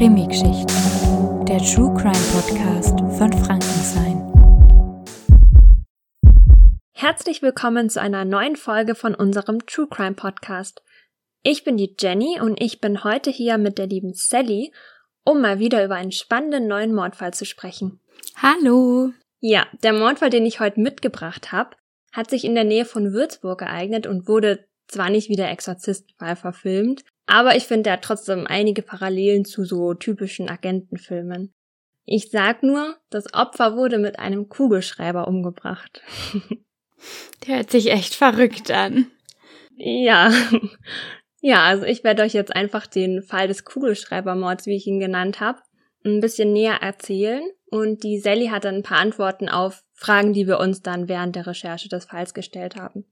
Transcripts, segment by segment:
Krimi-Geschichten, der True Crime Podcast von Frankenstein. Herzlich willkommen zu einer neuen Folge von unserem True Crime Podcast. Ich bin die Jenny und ich bin heute hier mit der lieben Sally, um mal wieder über einen spannenden neuen Mordfall zu sprechen. Hallo! Ja, der Mordfall, den ich heute mitgebracht habe, hat sich in der Nähe von Würzburg ereignet und wurde zwar nicht wie der Exorzistenfall verfilmt, aber ich finde, hat trotzdem einige Parallelen zu so typischen Agentenfilmen. Ich sag nur, das Opfer wurde mit einem Kugelschreiber umgebracht. Der hört sich echt verrückt an. Ja. Ja, also ich werde euch jetzt einfach den Fall des Kugelschreibermords, wie ich ihn genannt habe, ein bisschen näher erzählen. Und die Sally hat dann ein paar Antworten auf Fragen, die wir uns dann während der Recherche des Falls gestellt haben.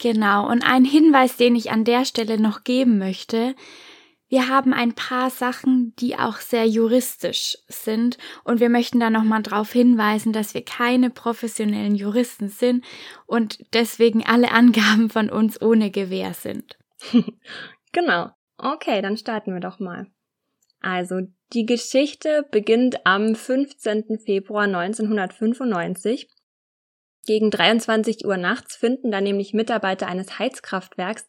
Genau, und ein Hinweis, den ich an der Stelle noch geben möchte. Wir haben ein paar Sachen, die auch sehr juristisch sind und wir möchten da nochmal darauf hinweisen, dass wir keine professionellen Juristen sind und deswegen alle Angaben von uns ohne Gewähr sind. genau. Okay, dann starten wir doch mal. Also, die Geschichte beginnt am 15. Februar 1995 gegen 23 Uhr nachts finden da nämlich Mitarbeiter eines Heizkraftwerks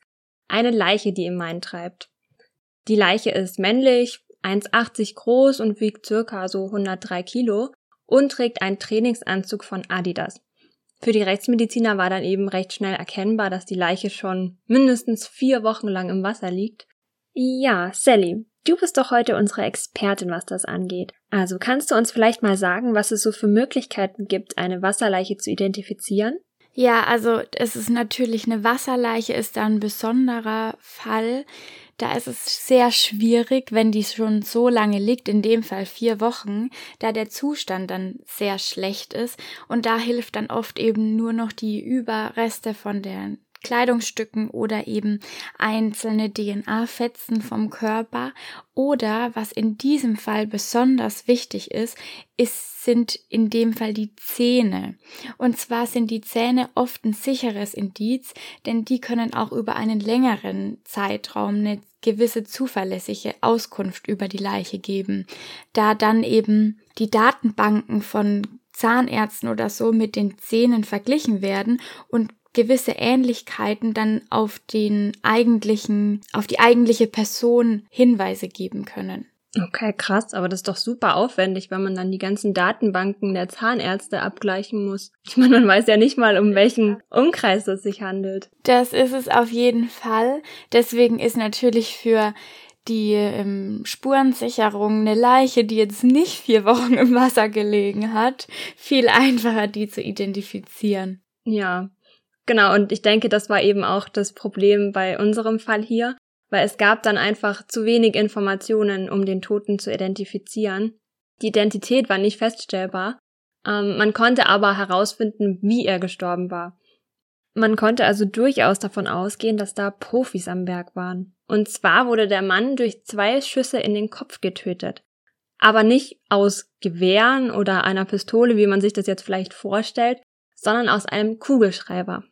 eine Leiche, die im Main treibt. Die Leiche ist männlich, 1,80 groß und wiegt circa so 103 Kilo und trägt einen Trainingsanzug von Adidas. Für die Rechtsmediziner war dann eben recht schnell erkennbar, dass die Leiche schon mindestens vier Wochen lang im Wasser liegt. Ja, Sally, Du bist doch heute unsere Expertin, was das angeht. Also kannst du uns vielleicht mal sagen, was es so für Möglichkeiten gibt, eine Wasserleiche zu identifizieren? Ja, also es ist natürlich eine Wasserleiche ist da ein besonderer Fall. Da ist es sehr schwierig, wenn die schon so lange liegt, in dem Fall vier Wochen, da der Zustand dann sehr schlecht ist und da hilft dann oft eben nur noch die Überreste von der Kleidungsstücken oder eben einzelne DNA-Fetzen vom Körper. Oder was in diesem Fall besonders wichtig ist, ist, sind in dem Fall die Zähne. Und zwar sind die Zähne oft ein sicheres Indiz, denn die können auch über einen längeren Zeitraum eine gewisse zuverlässige Auskunft über die Leiche geben, da dann eben die Datenbanken von Zahnärzten oder so mit den Zähnen verglichen werden und gewisse Ähnlichkeiten dann auf den eigentlichen, auf die eigentliche Person Hinweise geben können. Okay, krass, aber das ist doch super aufwendig, wenn man dann die ganzen Datenbanken der Zahnärzte abgleichen muss. Ich meine, man weiß ja nicht mal, um welchen Umkreis es sich handelt. Das ist es auf jeden Fall. Deswegen ist natürlich für die ähm, Spurensicherung eine Leiche, die jetzt nicht vier Wochen im Wasser gelegen hat, viel einfacher, die zu identifizieren. Ja, Genau, und ich denke, das war eben auch das Problem bei unserem Fall hier, weil es gab dann einfach zu wenig Informationen, um den Toten zu identifizieren. Die Identität war nicht feststellbar. Ähm, man konnte aber herausfinden, wie er gestorben war. Man konnte also durchaus davon ausgehen, dass da Profis am Werk waren. Und zwar wurde der Mann durch zwei Schüsse in den Kopf getötet. Aber nicht aus Gewehren oder einer Pistole, wie man sich das jetzt vielleicht vorstellt, sondern aus einem Kugelschreiber.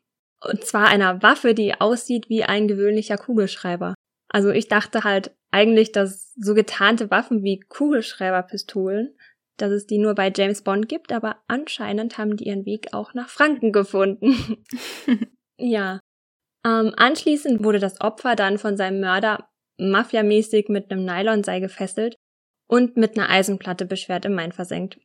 Und zwar einer Waffe, die aussieht wie ein gewöhnlicher Kugelschreiber. Also ich dachte halt eigentlich, dass so getarnte Waffen wie Kugelschreiberpistolen, dass es die nur bei James Bond gibt, aber anscheinend haben die ihren Weg auch nach Franken gefunden. ja. Ähm, anschließend wurde das Opfer dann von seinem Mörder mafiamäßig mit einem Nylonseil gefesselt und mit einer Eisenplatte beschwert im Main versenkt.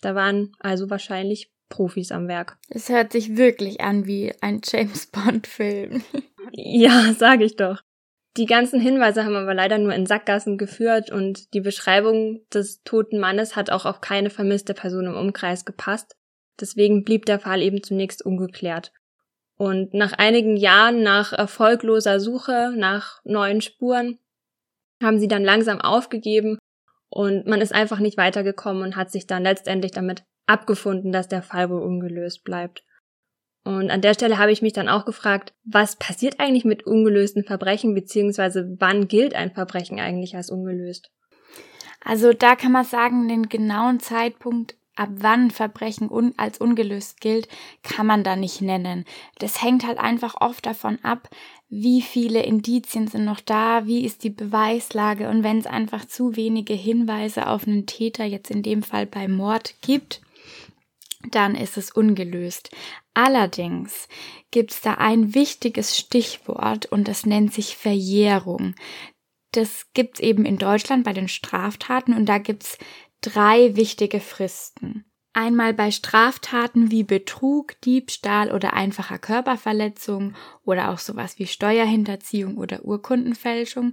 Da waren also wahrscheinlich Profis am Werk. Es hört sich wirklich an wie ein James Bond-Film. ja, sage ich doch. Die ganzen Hinweise haben aber leider nur in Sackgassen geführt und die Beschreibung des toten Mannes hat auch auf keine vermisste Person im Umkreis gepasst. Deswegen blieb der Fall eben zunächst ungeklärt. Und nach einigen Jahren nach erfolgloser Suche nach neuen Spuren haben sie dann langsam aufgegeben und man ist einfach nicht weitergekommen und hat sich dann letztendlich damit abgefunden, dass der Fall wohl ungelöst bleibt. Und an der Stelle habe ich mich dann auch gefragt, was passiert eigentlich mit ungelösten Verbrechen, beziehungsweise wann gilt ein Verbrechen eigentlich als ungelöst? Also da kann man sagen, den genauen Zeitpunkt ab wann Verbrechen un als ungelöst gilt, kann man da nicht nennen. Das hängt halt einfach oft davon ab, wie viele Indizien sind noch da, wie ist die Beweislage und wenn es einfach zu wenige Hinweise auf einen Täter, jetzt in dem Fall bei Mord gibt, dann ist es ungelöst. Allerdings gibt es da ein wichtiges Stichwort und das nennt sich Verjährung. Das gibt's eben in Deutschland bei den Straftaten und da gibt's drei wichtige Fristen. Einmal bei Straftaten wie Betrug, Diebstahl oder einfacher Körperverletzung oder auch sowas wie Steuerhinterziehung oder Urkundenfälschung,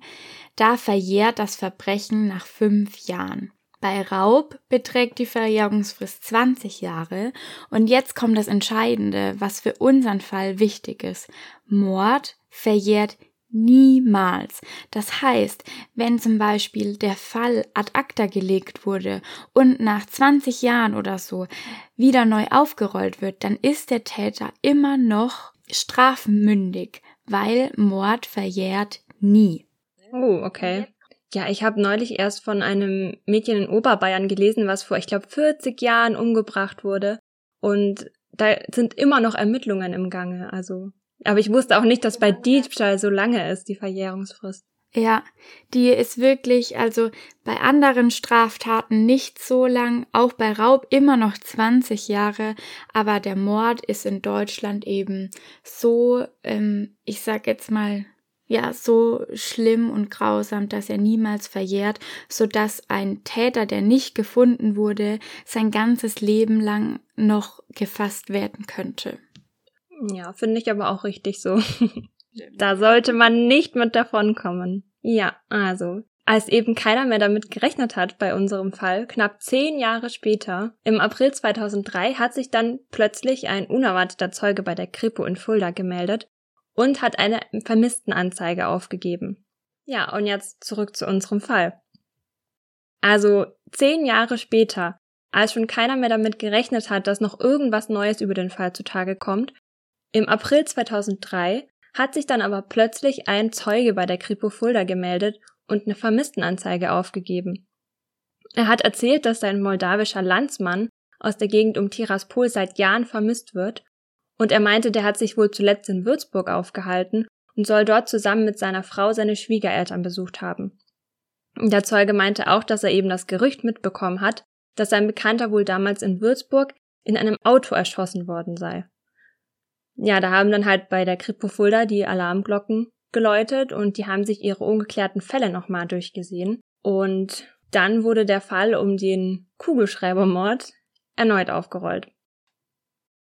da verjährt das Verbrechen nach fünf Jahren. Bei Raub beträgt die Verjährungsfrist 20 Jahre und jetzt kommt das Entscheidende, was für unseren Fall wichtig ist. Mord verjährt Niemals. Das heißt, wenn zum Beispiel der Fall ad acta gelegt wurde und nach 20 Jahren oder so wieder neu aufgerollt wird, dann ist der Täter immer noch strafmündig, weil Mord verjährt nie. Oh, okay. Ja, ich habe neulich erst von einem Mädchen in Oberbayern gelesen, was vor, ich glaube, 40 Jahren umgebracht wurde. Und da sind immer noch Ermittlungen im Gange. Also aber ich wusste auch nicht, dass bei Diebstahl so lange ist, die Verjährungsfrist. Ja, die ist wirklich, also bei anderen Straftaten nicht so lang, auch bei Raub immer noch 20 Jahre, aber der Mord ist in Deutschland eben so, ähm, ich sag jetzt mal, ja, so schlimm und grausam, dass er niemals verjährt, so dass ein Täter, der nicht gefunden wurde, sein ganzes Leben lang noch gefasst werden könnte. Ja, finde ich aber auch richtig so. da sollte man nicht mit davonkommen. Ja, also, als eben keiner mehr damit gerechnet hat bei unserem Fall, knapp zehn Jahre später, im April 2003, hat sich dann plötzlich ein unerwarteter Zeuge bei der Kripo in Fulda gemeldet und hat eine Vermisstenanzeige aufgegeben. Ja, und jetzt zurück zu unserem Fall. Also zehn Jahre später, als schon keiner mehr damit gerechnet hat, dass noch irgendwas Neues über den Fall zutage kommt, im April 2003 hat sich dann aber plötzlich ein Zeuge bei der Kripo Fulda gemeldet und eine Vermisstenanzeige aufgegeben. Er hat erzählt, dass sein moldawischer Landsmann aus der Gegend um Tiraspol seit Jahren vermisst wird und er meinte, der hat sich wohl zuletzt in Würzburg aufgehalten und soll dort zusammen mit seiner Frau seine Schwiegereltern besucht haben. Der Zeuge meinte auch, dass er eben das Gerücht mitbekommen hat, dass sein Bekannter wohl damals in Würzburg in einem Auto erschossen worden sei ja, da haben dann halt bei der Kripo Fulda die Alarmglocken geläutet und die haben sich ihre ungeklärten Fälle nochmal durchgesehen. Und dann wurde der Fall um den Kugelschreibermord erneut aufgerollt.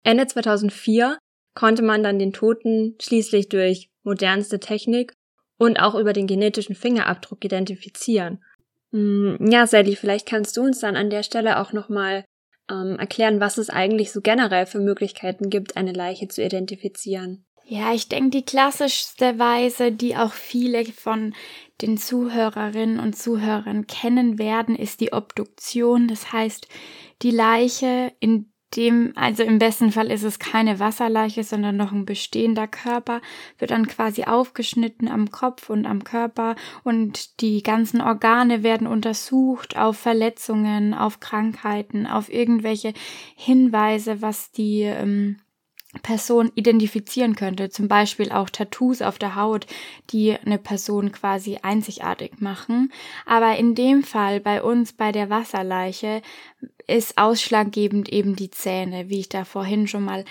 Ende 2004 konnte man dann den Toten schließlich durch modernste Technik und auch über den genetischen Fingerabdruck identifizieren. Hm, ja, Sally, vielleicht kannst du uns dann an der Stelle auch nochmal ähm, erklären, was es eigentlich so generell für Möglichkeiten gibt, eine Leiche zu identifizieren. Ja, ich denke, die klassischste Weise, die auch viele von den Zuhörerinnen und Zuhörern kennen werden, ist die Obduktion. Das heißt, die Leiche in dem, also im besten Fall ist es keine Wasserleiche, sondern noch ein bestehender Körper, wird dann quasi aufgeschnitten am Kopf und am Körper und die ganzen Organe werden untersucht auf Verletzungen, auf Krankheiten, auf irgendwelche Hinweise, was die ähm, Person identifizieren könnte, zum Beispiel auch Tattoos auf der Haut, die eine Person quasi einzigartig machen. Aber in dem Fall bei uns bei der Wasserleiche ist ausschlaggebend eben die Zähne, wie ich da vorhin schon mal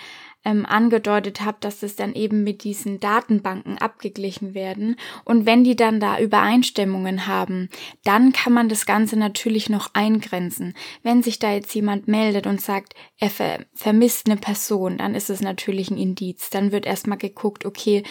ähm, angedeutet habe, dass es dann eben mit diesen Datenbanken abgeglichen werden. Und wenn die dann da Übereinstimmungen haben, dann kann man das Ganze natürlich noch eingrenzen. Wenn sich da jetzt jemand meldet und sagt, er ver vermisst eine Person, dann ist es natürlich ein Indiz. Dann wird erstmal geguckt, okay,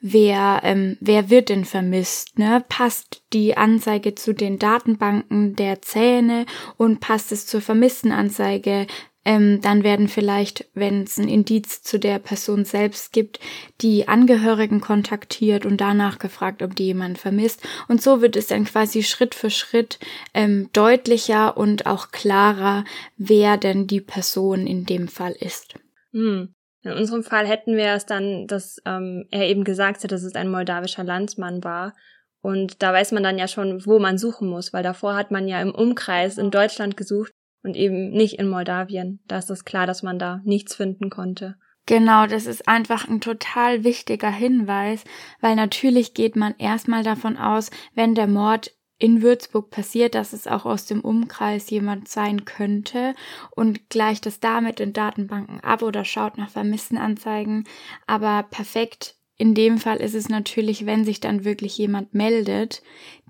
wer, ähm, wer wird denn vermisst? Ne? Passt die Anzeige zu den Datenbanken der Zähne und passt es zur vermissten Anzeige ähm, dann werden vielleicht, wenn es ein Indiz zu der Person selbst gibt, die Angehörigen kontaktiert und danach gefragt, ob die jemand vermisst. Und so wird es dann quasi Schritt für Schritt ähm, deutlicher und auch klarer, wer denn die Person in dem Fall ist. Hm. In unserem Fall hätten wir es dann, dass ähm, er eben gesagt hat, dass es ein moldawischer Landsmann war. Und da weiß man dann ja schon, wo man suchen muss, weil davor hat man ja im Umkreis in Deutschland gesucht und eben nicht in Moldawien. Da ist es klar, dass man da nichts finden konnte. Genau, das ist einfach ein total wichtiger Hinweis, weil natürlich geht man erstmal davon aus, wenn der Mord in Würzburg passiert, dass es auch aus dem Umkreis jemand sein könnte und gleicht es damit in Datenbanken ab oder schaut nach Vermisstenanzeigen. Aber perfekt in dem Fall ist es natürlich, wenn sich dann wirklich jemand meldet,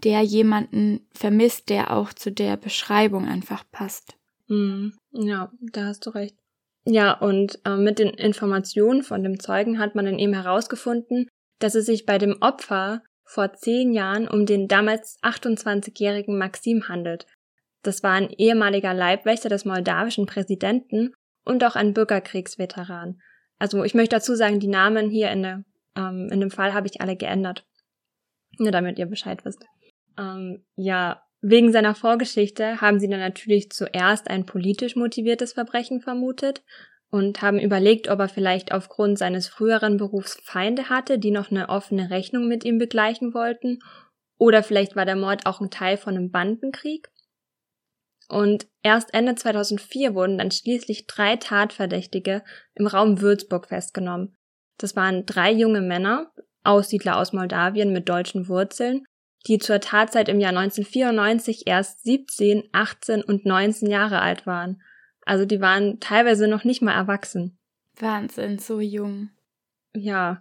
der jemanden vermisst, der auch zu der Beschreibung einfach passt. Mhm. Ja, da hast du recht. Ja, und äh, mit den Informationen von dem Zeugen hat man dann eben herausgefunden, dass es sich bei dem Opfer vor zehn Jahren um den damals 28-jährigen Maxim handelt. Das war ein ehemaliger Leibwächter des moldawischen Präsidenten und auch ein Bürgerkriegsveteran. Also ich möchte dazu sagen, die Namen hier in, der, ähm, in dem Fall habe ich alle geändert. Nur damit ihr Bescheid wisst. Ähm, ja, wegen seiner Vorgeschichte haben sie dann natürlich zuerst ein politisch motiviertes Verbrechen vermutet und haben überlegt, ob er vielleicht aufgrund seines früheren Berufs Feinde hatte, die noch eine offene Rechnung mit ihm begleichen wollten, oder vielleicht war der Mord auch ein Teil von einem Bandenkrieg. Und erst Ende 2004 wurden dann schließlich drei Tatverdächtige im Raum Würzburg festgenommen. Das waren drei junge Männer, Aussiedler aus Moldawien mit deutschen Wurzeln, die zur Tatzeit im Jahr 1994 erst 17, 18 und 19 Jahre alt waren. Also die waren teilweise noch nicht mal erwachsen. Wahnsinn, so jung. Ja.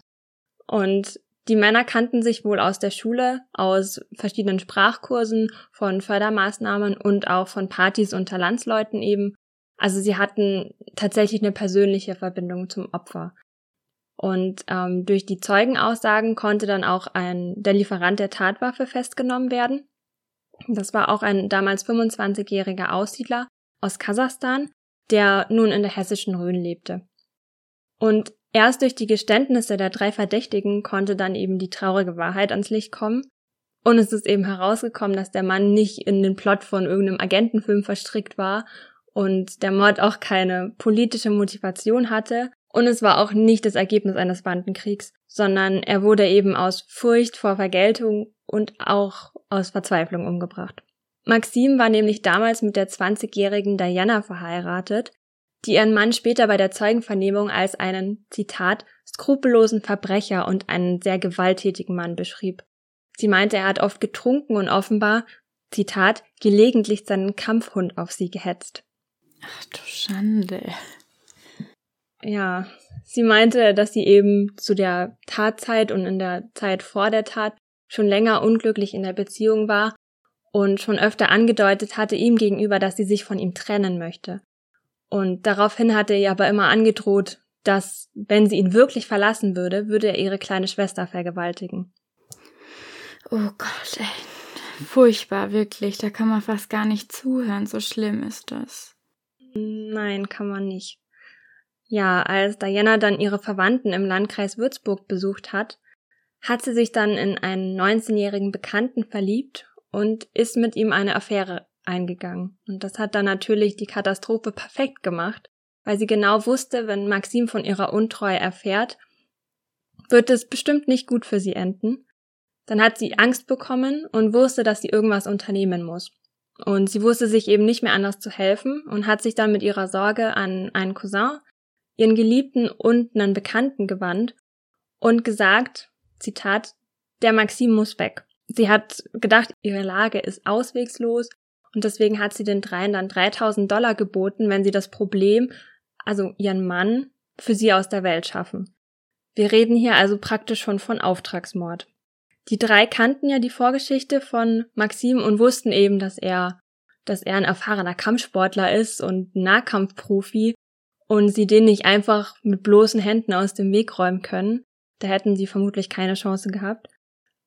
Und die Männer kannten sich wohl aus der Schule, aus verschiedenen Sprachkursen, von Fördermaßnahmen und auch von Partys unter Landsleuten eben. Also sie hatten tatsächlich eine persönliche Verbindung zum Opfer. Und ähm, durch die Zeugenaussagen konnte dann auch ein der Lieferant der Tatwaffe festgenommen werden. Das war auch ein damals 25-jähriger Aussiedler aus Kasachstan, der nun in der hessischen Rhön lebte. Und erst durch die Geständnisse der drei Verdächtigen konnte dann eben die traurige Wahrheit ans Licht kommen. Und es ist eben herausgekommen, dass der Mann nicht in den Plot von irgendeinem Agentenfilm verstrickt war und der Mord auch keine politische Motivation hatte. Und es war auch nicht das Ergebnis eines Bandenkriegs, sondern er wurde eben aus Furcht vor Vergeltung und auch aus Verzweiflung umgebracht. Maxim war nämlich damals mit der 20-jährigen Diana verheiratet, die ihren Mann später bei der Zeugenvernehmung als einen, Zitat, skrupellosen Verbrecher und einen sehr gewalttätigen Mann beschrieb. Sie meinte, er hat oft getrunken und offenbar, Zitat, gelegentlich seinen Kampfhund auf sie gehetzt. Ach du Schande. Ja, sie meinte, dass sie eben zu der Tatzeit und in der Zeit vor der Tat schon länger unglücklich in der Beziehung war und schon öfter angedeutet hatte ihm gegenüber, dass sie sich von ihm trennen möchte. Und daraufhin hatte er aber immer angedroht, dass, wenn sie ihn wirklich verlassen würde, würde er ihre kleine Schwester vergewaltigen. Oh Gott, ey. Furchtbar, wirklich. Da kann man fast gar nicht zuhören. So schlimm ist das. Nein, kann man nicht. Ja, als Diana dann ihre Verwandten im Landkreis Würzburg besucht hat, hat sie sich dann in einen 19-jährigen Bekannten verliebt und ist mit ihm eine Affäre eingegangen. Und das hat dann natürlich die Katastrophe perfekt gemacht, weil sie genau wusste, wenn Maxim von ihrer Untreue erfährt, wird es bestimmt nicht gut für sie enden. Dann hat sie Angst bekommen und wusste, dass sie irgendwas unternehmen muss. Und sie wusste sich eben nicht mehr anders zu helfen und hat sich dann mit ihrer Sorge an einen Cousin, ihren Geliebten und einen Bekannten gewandt und gesagt, Zitat, der Maxim muss weg. Sie hat gedacht, ihre Lage ist auswegslos und deswegen hat sie den dreien dann 3000 Dollar geboten, wenn sie das Problem, also ihren Mann, für sie aus der Welt schaffen. Wir reden hier also praktisch schon von Auftragsmord. Die drei kannten ja die Vorgeschichte von Maxim und wussten eben, dass er, dass er ein erfahrener Kampfsportler ist und Nahkampfprofi und sie den nicht einfach mit bloßen Händen aus dem Weg räumen können. Da hätten sie vermutlich keine Chance gehabt.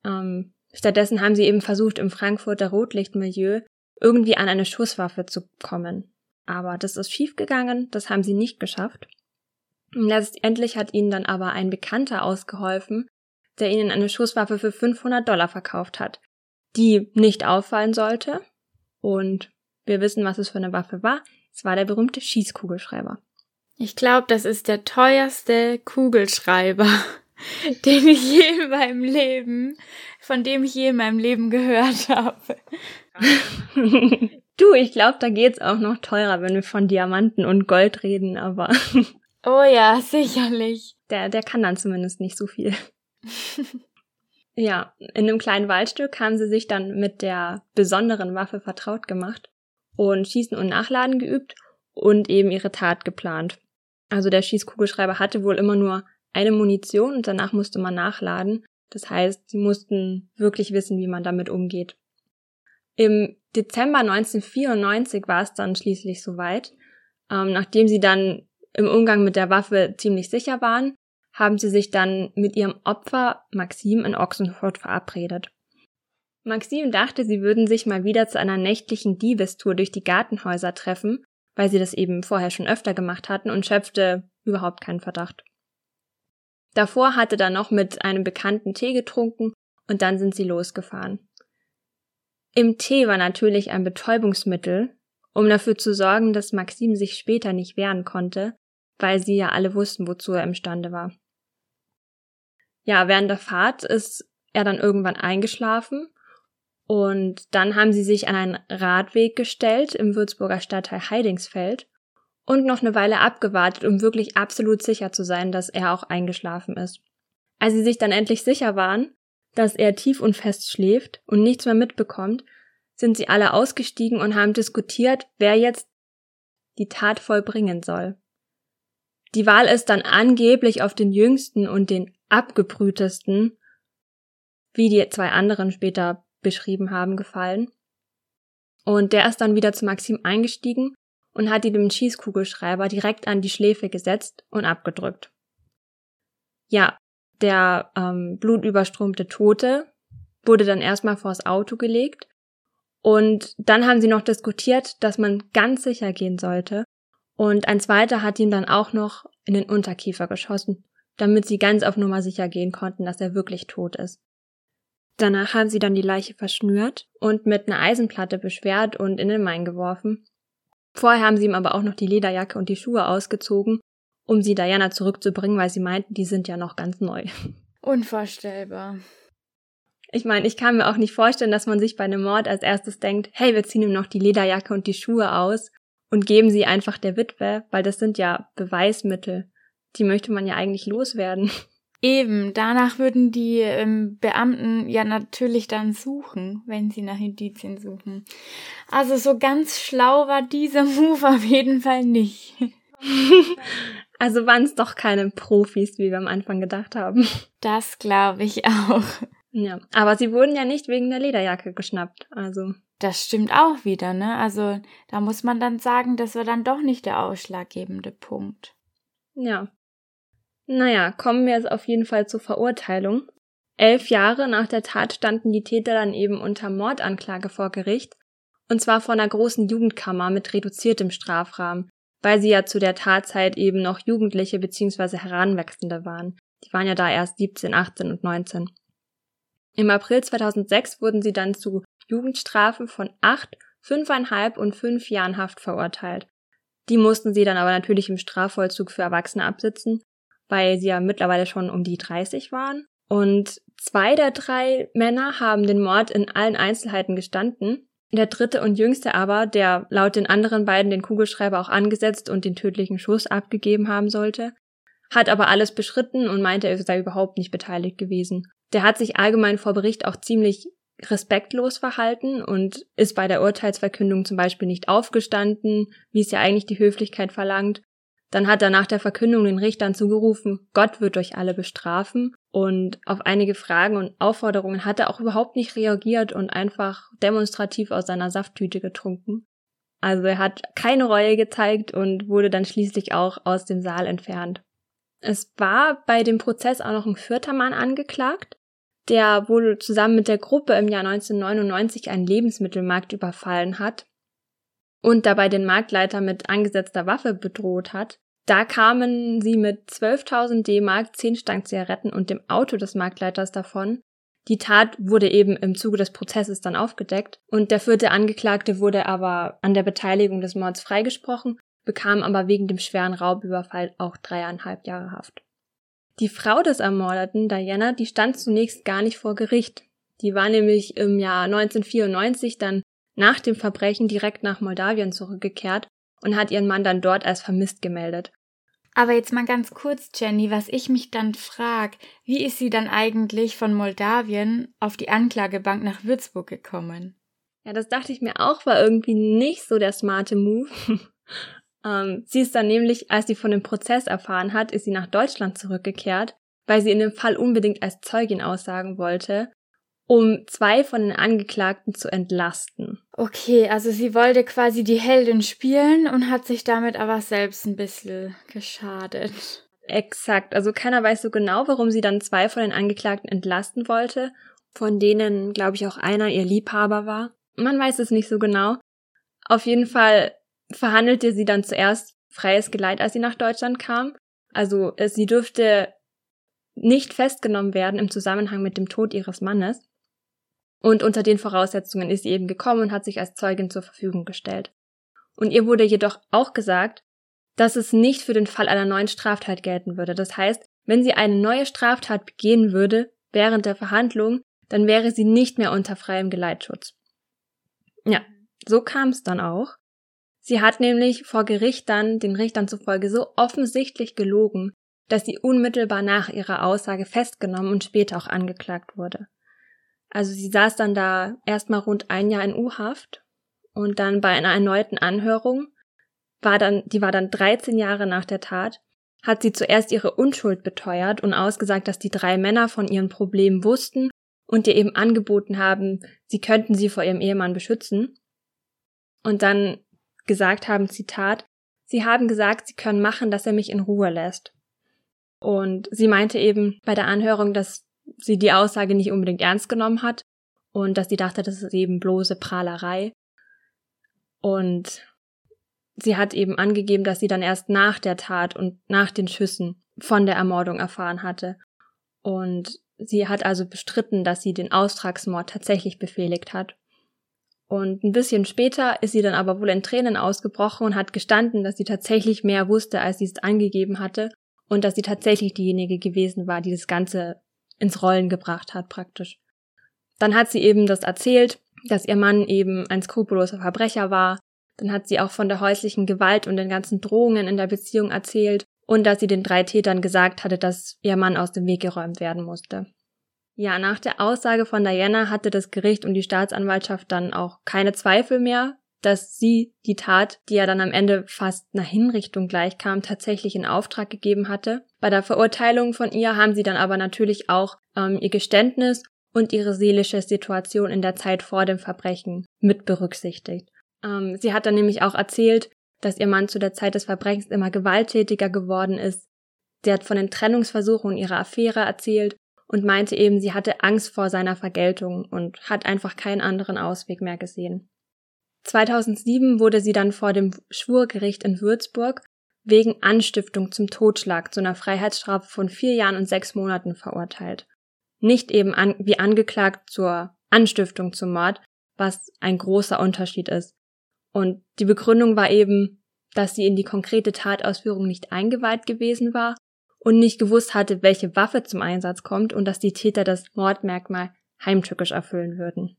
Ähm, Stattdessen haben sie eben versucht, im Frankfurter Rotlichtmilieu irgendwie an eine Schusswaffe zu kommen. Aber das ist schiefgegangen, das haben sie nicht geschafft. letztendlich hat ihnen dann aber ein Bekannter ausgeholfen, der ihnen eine Schusswaffe für 500 Dollar verkauft hat, die nicht auffallen sollte. Und wir wissen, was es für eine Waffe war. Es war der berühmte Schießkugelschreiber. Ich glaube, das ist der teuerste Kugelschreiber. den ich je in meinem Leben, von dem ich je in meinem Leben gehört habe. Du, ich glaube, da geht's auch noch teurer, wenn wir von Diamanten und Gold reden, aber. Oh ja, sicherlich. Der, der kann dann zumindest nicht so viel. ja, in einem kleinen Waldstück haben sie sich dann mit der besonderen Waffe vertraut gemacht und Schießen und Nachladen geübt und eben ihre Tat geplant. Also der Schießkugelschreiber hatte wohl immer nur eine Munition und danach musste man nachladen. Das heißt, sie mussten wirklich wissen, wie man damit umgeht. Im Dezember 1994 war es dann schließlich soweit. Ähm, nachdem sie dann im Umgang mit der Waffe ziemlich sicher waren, haben sie sich dann mit ihrem Opfer Maxim in Ochsenfurt verabredet. Maxim dachte, sie würden sich mal wieder zu einer nächtlichen Diebestour durch die Gartenhäuser treffen, weil sie das eben vorher schon öfter gemacht hatten und schöpfte überhaupt keinen Verdacht. Davor hatte er noch mit einem Bekannten Tee getrunken und dann sind sie losgefahren. Im Tee war natürlich ein Betäubungsmittel, um dafür zu sorgen, dass Maxim sich später nicht wehren konnte, weil sie ja alle wussten, wozu er imstande war. Ja, während der Fahrt ist er dann irgendwann eingeschlafen und dann haben sie sich an einen Radweg gestellt im Würzburger Stadtteil Heidingsfeld und noch eine Weile abgewartet, um wirklich absolut sicher zu sein, dass er auch eingeschlafen ist. Als sie sich dann endlich sicher waren, dass er tief und fest schläft und nichts mehr mitbekommt, sind sie alle ausgestiegen und haben diskutiert, wer jetzt die Tat vollbringen soll. Die Wahl ist dann angeblich auf den jüngsten und den abgebrühtesten, wie die zwei anderen später beschrieben haben, gefallen. Und der ist dann wieder zu Maxim eingestiegen und hat ihn dem Schießkugelschreiber direkt an die Schläfe gesetzt und abgedrückt. Ja, der ähm, blutüberströmte Tote wurde dann erstmal vors Auto gelegt und dann haben sie noch diskutiert, dass man ganz sicher gehen sollte und ein zweiter hat ihm dann auch noch in den Unterkiefer geschossen, damit sie ganz auf Nummer sicher gehen konnten, dass er wirklich tot ist. Danach haben sie dann die Leiche verschnürt und mit einer Eisenplatte beschwert und in den Main geworfen. Vorher haben sie ihm aber auch noch die Lederjacke und die Schuhe ausgezogen um sie Diana zurückzubringen, weil sie meinten, die sind ja noch ganz neu. Unvorstellbar. Ich meine, ich kann mir auch nicht vorstellen, dass man sich bei einem Mord als erstes denkt, hey, wir ziehen ihm noch die Lederjacke und die Schuhe aus und geben sie einfach der Witwe, weil das sind ja Beweismittel. Die möchte man ja eigentlich loswerden. Eben, danach würden die ähm, Beamten ja natürlich dann suchen, wenn sie nach Indizien suchen. Also so ganz schlau war dieser Move auf jeden Fall nicht. Also waren es doch keine Profis, wie wir am Anfang gedacht haben. Das glaube ich auch. Ja, aber sie wurden ja nicht wegen der Lederjacke geschnappt, also. Das stimmt auch wieder, ne? Also da muss man dann sagen, das war dann doch nicht der ausschlaggebende Punkt. Ja. Naja, kommen wir jetzt auf jeden Fall zur Verurteilung. Elf Jahre nach der Tat standen die Täter dann eben unter Mordanklage vor Gericht, und zwar vor einer großen Jugendkammer mit reduziertem Strafrahmen, weil sie ja zu der Tatzeit eben noch Jugendliche bzw. Heranwachsende waren. Die waren ja da erst 17, 18 und 19. Im April 2006 wurden sie dann zu Jugendstrafen von acht, fünfeinhalb und fünf Jahren Haft verurteilt. Die mussten sie dann aber natürlich im Strafvollzug für Erwachsene absitzen, weil sie ja mittlerweile schon um die 30 waren. Und zwei der drei Männer haben den Mord in allen Einzelheiten gestanden der dritte und jüngste aber, der laut den anderen beiden den Kugelschreiber auch angesetzt und den tödlichen Schuss abgegeben haben sollte, hat aber alles beschritten und meinte, er sei überhaupt nicht beteiligt gewesen. Der hat sich allgemein vor Bericht auch ziemlich respektlos verhalten und ist bei der Urteilsverkündung zum Beispiel nicht aufgestanden, wie es ja eigentlich die Höflichkeit verlangt, dann hat er nach der Verkündung den Richtern zugerufen, Gott wird euch alle bestrafen. Und auf einige Fragen und Aufforderungen hat er auch überhaupt nicht reagiert und einfach demonstrativ aus seiner Safttüte getrunken. Also er hat keine Reue gezeigt und wurde dann schließlich auch aus dem Saal entfernt. Es war bei dem Prozess auch noch ein vierter Mann angeklagt, der wohl zusammen mit der Gruppe im Jahr 1999 einen Lebensmittelmarkt überfallen hat und dabei den Marktleiter mit angesetzter Waffe bedroht hat. Da kamen sie mit 12.000 D-Mark, 10 Stangen Zigaretten und dem Auto des Marktleiters davon. Die Tat wurde eben im Zuge des Prozesses dann aufgedeckt und der vierte Angeklagte wurde aber an der Beteiligung des Mords freigesprochen, bekam aber wegen dem schweren Raubüberfall auch dreieinhalb Jahre Haft. Die Frau des Ermordeten, Diana, die stand zunächst gar nicht vor Gericht. Die war nämlich im Jahr 1994 dann nach dem Verbrechen direkt nach Moldawien zurückgekehrt und hat ihren Mann dann dort als vermisst gemeldet. Aber jetzt mal ganz kurz, Jenny, was ich mich dann frage, wie ist sie dann eigentlich von Moldawien auf die Anklagebank nach Würzburg gekommen? Ja, das dachte ich mir auch, war irgendwie nicht so der smarte Move. ähm, sie ist dann nämlich, als sie von dem Prozess erfahren hat, ist sie nach Deutschland zurückgekehrt, weil sie in dem Fall unbedingt als Zeugin aussagen wollte um zwei von den Angeklagten zu entlasten. Okay, also sie wollte quasi die Heldin spielen und hat sich damit aber selbst ein bisschen geschadet. Exakt, also keiner weiß so genau, warum sie dann zwei von den Angeklagten entlasten wollte, von denen, glaube ich, auch einer ihr Liebhaber war. Man weiß es nicht so genau. Auf jeden Fall verhandelte sie dann zuerst freies Geleit, als sie nach Deutschland kam. Also sie dürfte nicht festgenommen werden im Zusammenhang mit dem Tod ihres Mannes. Und unter den Voraussetzungen ist sie eben gekommen und hat sich als Zeugin zur Verfügung gestellt. Und ihr wurde jedoch auch gesagt, dass es nicht für den Fall einer neuen Straftat gelten würde. Das heißt, wenn sie eine neue Straftat begehen würde während der Verhandlung, dann wäre sie nicht mehr unter freiem Geleitschutz. Ja, so kam es dann auch. Sie hat nämlich vor Gericht dann den Richtern zufolge so offensichtlich gelogen, dass sie unmittelbar nach ihrer Aussage festgenommen und später auch angeklagt wurde. Also sie saß dann da erstmal rund ein Jahr in U-Haft und dann bei einer erneuten Anhörung war dann, die war dann 13 Jahre nach der Tat, hat sie zuerst ihre Unschuld beteuert und ausgesagt, dass die drei Männer von ihren Problemen wussten und ihr eben angeboten haben, sie könnten sie vor ihrem Ehemann beschützen. Und dann gesagt haben, Zitat, sie haben gesagt, sie können machen, dass er mich in Ruhe lässt. Und sie meinte eben bei der Anhörung, dass sie die Aussage nicht unbedingt ernst genommen hat und dass sie dachte, das ist eben bloße Prahlerei. Und sie hat eben angegeben, dass sie dann erst nach der Tat und nach den Schüssen von der Ermordung erfahren hatte. Und sie hat also bestritten, dass sie den Austragsmord tatsächlich befehligt hat. Und ein bisschen später ist sie dann aber wohl in Tränen ausgebrochen und hat gestanden, dass sie tatsächlich mehr wusste, als sie es angegeben hatte und dass sie tatsächlich diejenige gewesen war, die das Ganze ins Rollen gebracht hat praktisch. Dann hat sie eben das erzählt, dass ihr Mann eben ein skrupelloser Verbrecher war. Dann hat sie auch von der häuslichen Gewalt und den ganzen Drohungen in der Beziehung erzählt und dass sie den drei Tätern gesagt hatte, dass ihr Mann aus dem Weg geräumt werden musste. Ja, nach der Aussage von Diana hatte das Gericht und die Staatsanwaltschaft dann auch keine Zweifel mehr, dass sie die Tat, die ja dann am Ende fast einer Hinrichtung gleichkam, tatsächlich in Auftrag gegeben hatte. Bei der Verurteilung von ihr haben sie dann aber natürlich auch ähm, ihr Geständnis und ihre seelische Situation in der Zeit vor dem Verbrechen mit berücksichtigt. Ähm, sie hat dann nämlich auch erzählt, dass ihr Mann zu der Zeit des Verbrechens immer gewalttätiger geworden ist. Sie hat von den Trennungsversuchen ihrer Affäre erzählt und meinte eben, sie hatte Angst vor seiner Vergeltung und hat einfach keinen anderen Ausweg mehr gesehen. 2007 wurde sie dann vor dem Schwurgericht in Würzburg wegen Anstiftung zum Totschlag zu einer Freiheitsstrafe von vier Jahren und sechs Monaten verurteilt. Nicht eben an, wie angeklagt zur Anstiftung zum Mord, was ein großer Unterschied ist. Und die Begründung war eben, dass sie in die konkrete Tatausführung nicht eingeweiht gewesen war und nicht gewusst hatte, welche Waffe zum Einsatz kommt und dass die Täter das Mordmerkmal heimtückisch erfüllen würden.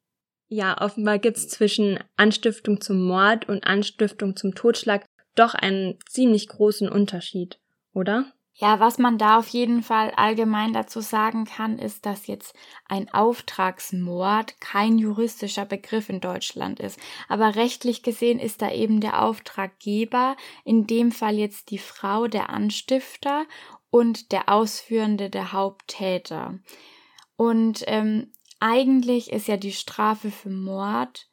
Ja, offenbar gibt's zwischen Anstiftung zum Mord und Anstiftung zum Totschlag doch einen ziemlich großen Unterschied, oder? Ja, was man da auf jeden Fall allgemein dazu sagen kann, ist, dass jetzt ein Auftragsmord kein juristischer Begriff in Deutschland ist. Aber rechtlich gesehen ist da eben der Auftraggeber, in dem Fall jetzt die Frau, der Anstifter und der Ausführende, der Haupttäter. Und ähm, eigentlich ist ja die Strafe für Mord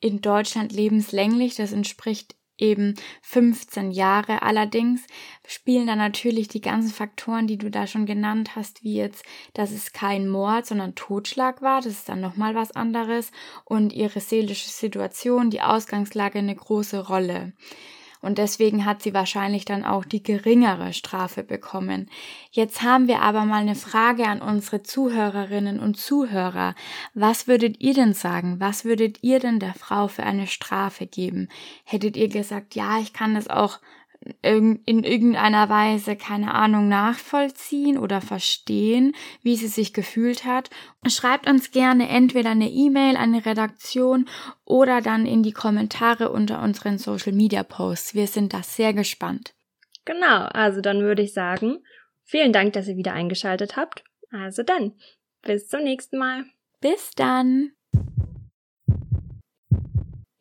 in Deutschland lebenslänglich. Das entspricht eben 15 Jahre. Allerdings spielen da natürlich die ganzen Faktoren, die du da schon genannt hast, wie jetzt, dass es kein Mord, sondern Totschlag war. Das ist dann nochmal was anderes. Und ihre seelische Situation, die Ausgangslage eine große Rolle und deswegen hat sie wahrscheinlich dann auch die geringere Strafe bekommen. Jetzt haben wir aber mal eine Frage an unsere Zuhörerinnen und Zuhörer. Was würdet ihr denn sagen? Was würdet ihr denn der Frau für eine Strafe geben? Hättet ihr gesagt, ja, ich kann das auch in irgendeiner Weise, keine Ahnung, nachvollziehen oder verstehen, wie sie sich gefühlt hat. Schreibt uns gerne entweder eine E-Mail an die Redaktion oder dann in die Kommentare unter unseren Social Media Posts. Wir sind da sehr gespannt. Genau, also dann würde ich sagen, vielen Dank, dass ihr wieder eingeschaltet habt. Also dann, bis zum nächsten Mal. Bis dann.